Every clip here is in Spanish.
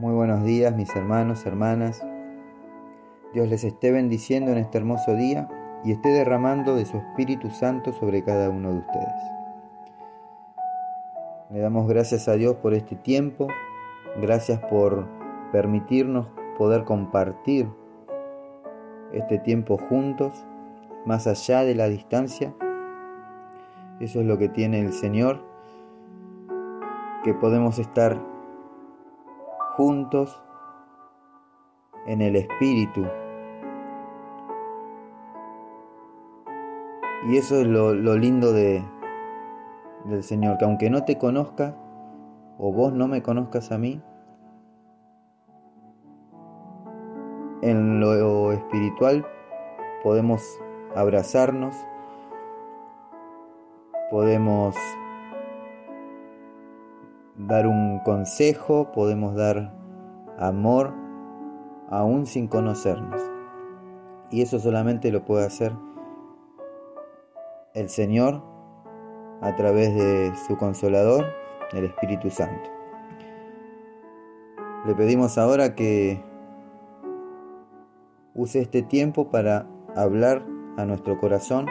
Muy buenos días mis hermanos, hermanas. Dios les esté bendiciendo en este hermoso día y esté derramando de su Espíritu Santo sobre cada uno de ustedes. Le damos gracias a Dios por este tiempo, gracias por permitirnos poder compartir este tiempo juntos, más allá de la distancia. Eso es lo que tiene el Señor, que podemos estar juntos en el Espíritu. Y eso es lo, lindo de, del Señor, que aunque no te conozca, o vos no me conozcas a mí, en lo espiritual podemos abrazarnos, podemos dar un consejo, podemos dar amor, aún sin conocernos. Y eso solamente lo puede hacer el Señor a través de su consolador, el Espíritu Santo. Le pedimos ahora que use este tiempo para hablar a nuestro corazón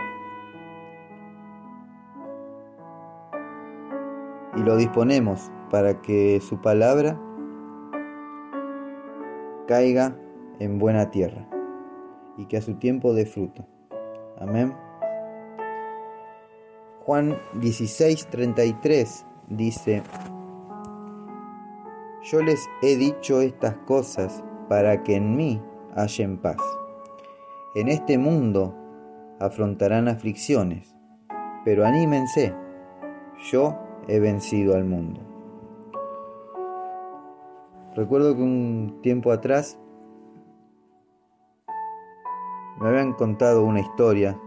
y lo disponemos para que su palabra caiga en buena tierra y que a su tiempo dé fruto. Amén. Juan 16:33 dice, Yo les he dicho estas cosas para que en mí hallen paz. En este mundo afrontarán aflicciones, pero anímense, yo he vencido al mundo. Recuerdo que un tiempo atrás me habían contado una historia.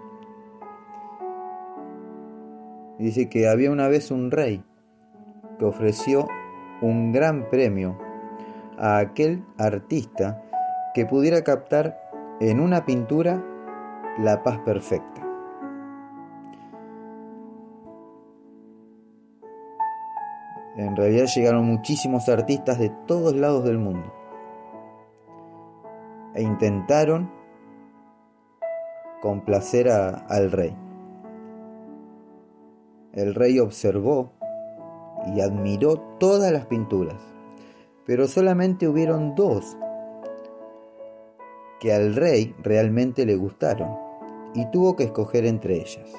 Dice que había una vez un rey que ofreció un gran premio a aquel artista que pudiera captar en una pintura la paz perfecta. En realidad llegaron muchísimos artistas de todos lados del mundo e intentaron complacer al rey. El rey observó y admiró todas las pinturas, pero solamente hubieron dos que al rey realmente le gustaron y tuvo que escoger entre ellas.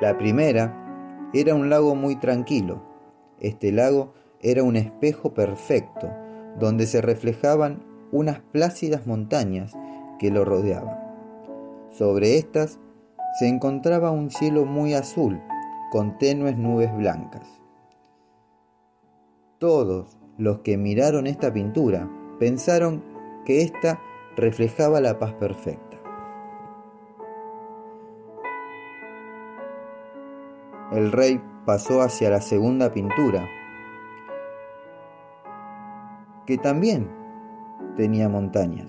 La primera era un lago muy tranquilo. Este lago era un espejo perfecto, donde se reflejaban unas plácidas montañas que lo rodeaban. Sobre estas se encontraba un cielo muy azul, con tenues nubes blancas. Todos los que miraron esta pintura pensaron que ésta reflejaba la paz perfecta. El rey pasó hacia la segunda pintura, que también tenía montañas.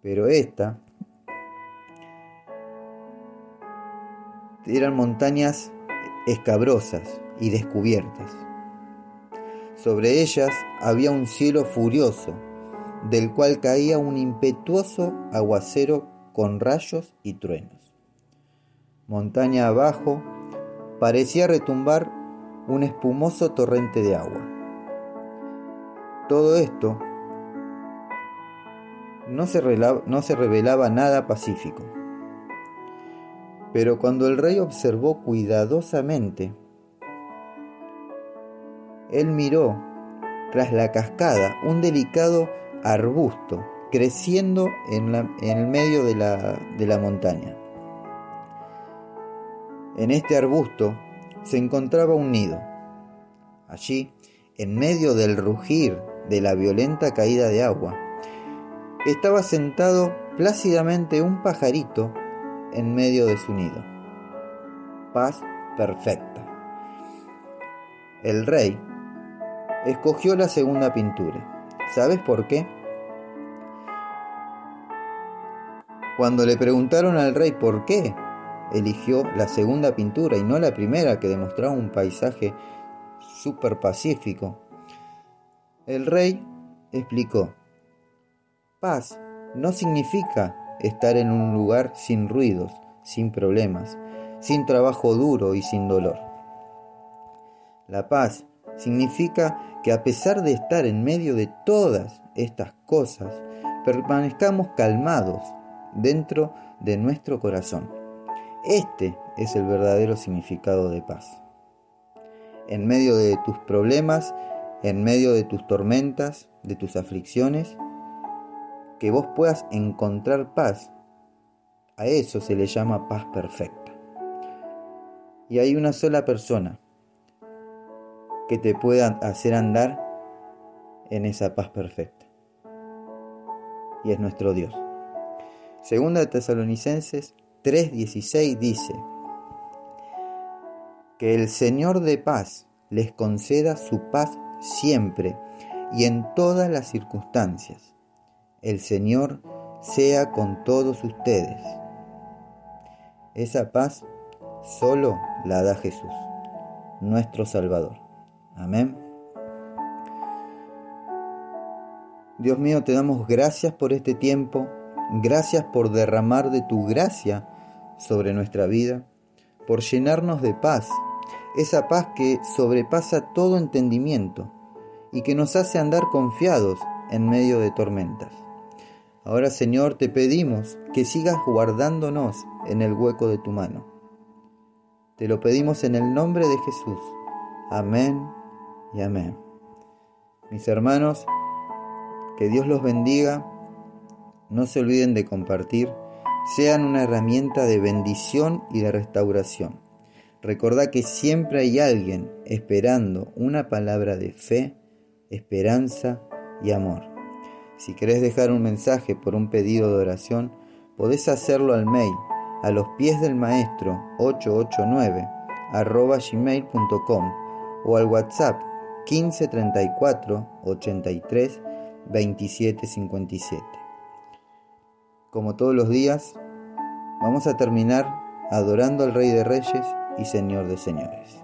Pero esta eran montañas escabrosas y descubiertas. Sobre ellas había un cielo furioso, del cual caía un impetuoso aguacero con rayos y truenos montaña abajo, parecía retumbar un espumoso torrente de agua. Todo esto no se, no se revelaba nada pacífico. Pero cuando el rey observó cuidadosamente, él miró tras la cascada un delicado arbusto creciendo en, el medio de la montaña. En este arbusto se encontraba un nido. Allí, en medio del rugir de la violenta caída de agua, estaba sentado plácidamente un pajarito en medio de su nido. Paz perfecta. El rey escogió la segunda pintura. ¿Sabes por qué? Cuando le preguntaron al rey por qué eligió la segunda pintura y no la primera que demostraba un paisaje súper pacífico. El rey explicó, paz no significa estar en un lugar sin ruidos, sin problemas, sin trabajo duro y sin dolor. La paz significa que a pesar de estar en medio de todas estas cosas, permanezcamos calmados dentro de nuestro corazón. Este es el verdadero significado de paz. En medio de tus problemas, en medio de tus tormentas, de tus aflicciones, que vos puedas encontrar paz. A eso se le llama paz perfecta. Y hay una sola persona que te pueda hacer andar en esa paz perfecta. Y es nuestro Dios. Segunda de Tesalonicenses 3:16 dice, que el Señor de paz les conceda su paz siempre y en todas las circunstancias. El Señor sea con todos ustedes. Esa paz solo la da Jesús, nuestro Salvador. Amén. Dios mío, te damos gracias por este tiempo, gracias por derramar de tu gracia sobre nuestra vida, por llenarnos de paz, esa paz que sobrepasa todo entendimiento y que nos hace andar confiados en medio de tormentas. Ahora Señor te pedimos que sigas guardándonos en el hueco de tu mano. Te lo pedimos en el nombre de Jesús. Amén y amén. Mis hermanos, que Dios los bendiga. No se olviden de compartir. Sean una herramienta de bendición y de restauración. Recordá que siempre hay alguien esperando una palabra de fe, esperanza y amor. Si querés dejar un mensaje por un pedido de oración, podés hacerlo al mail a los pies del maestro 889 arroba gmail.com o al WhatsApp 1534 83 27 57. Como todos los días, vamos a terminar adorando al Rey de Reyes y Señor de Señores.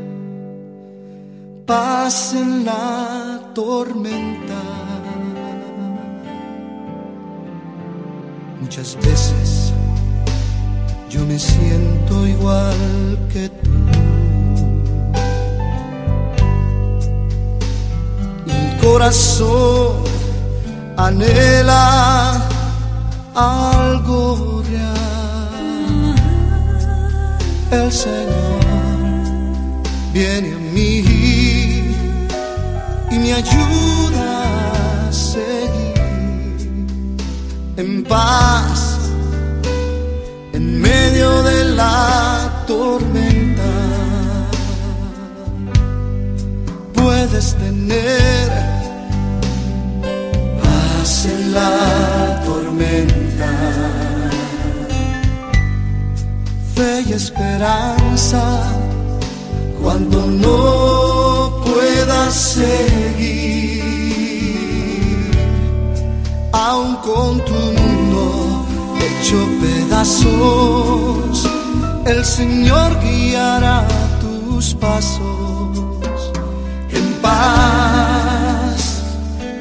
paz en la tormenta. Muchas veces yo me siento igual que tú. Mi corazón anhela algo real el Señor viene a mí me ayuda a seguir en paz en medio de la tormenta. Puedes tener paz en la tormenta y esperanza cuando no seguir, aun con tu mundo hecho pedazos, el Señor guiará tus pasos en paz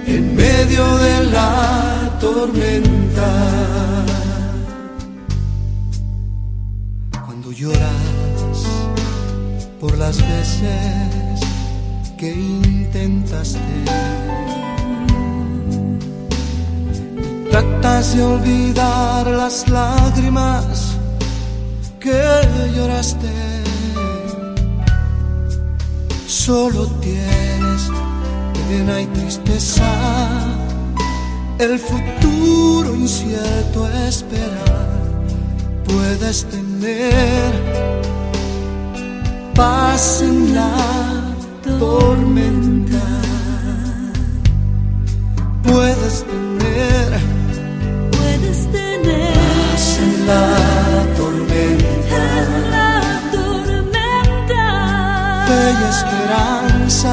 en medio de la tormenta. lloras por las veces que intentaste. tratas de olvidar las lágrimas que lloraste, solo tienes pena y tristeza, el futuro incierto esperar, puedes tener paz en la tormenta, puedes tener Puedes tener paz en la tormenta. en la tormenta fe y esperanza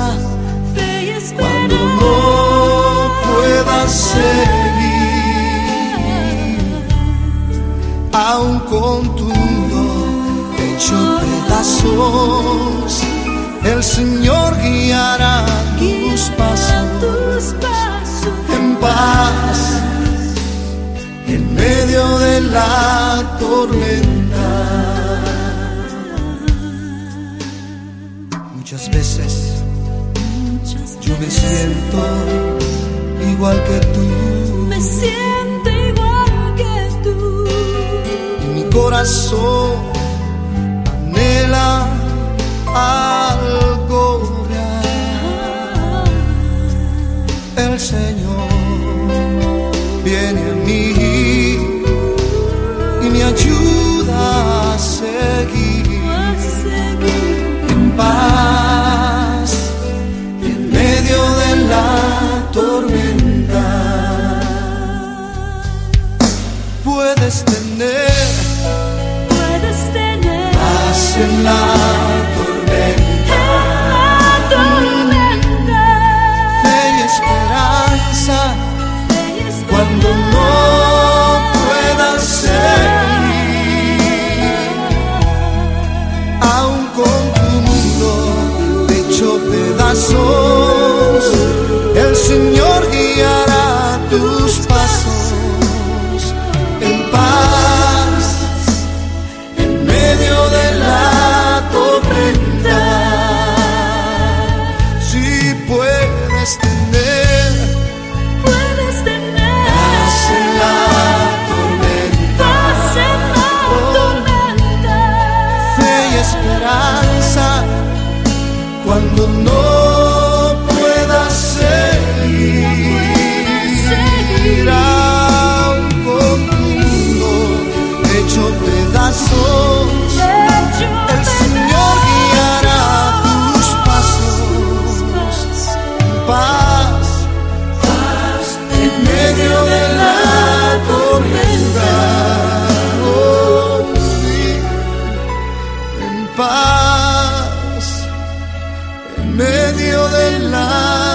fe y cuando esperanza. no puedas seguir, aun con tu mundo hecho pedazos, el Señor guiará tus pasos. En paz en medio de la tormenta. Muchas veces yo me siento igual que tú. me siento igual que tú. Y mi corazón anhela algo Señor. Viene medio de la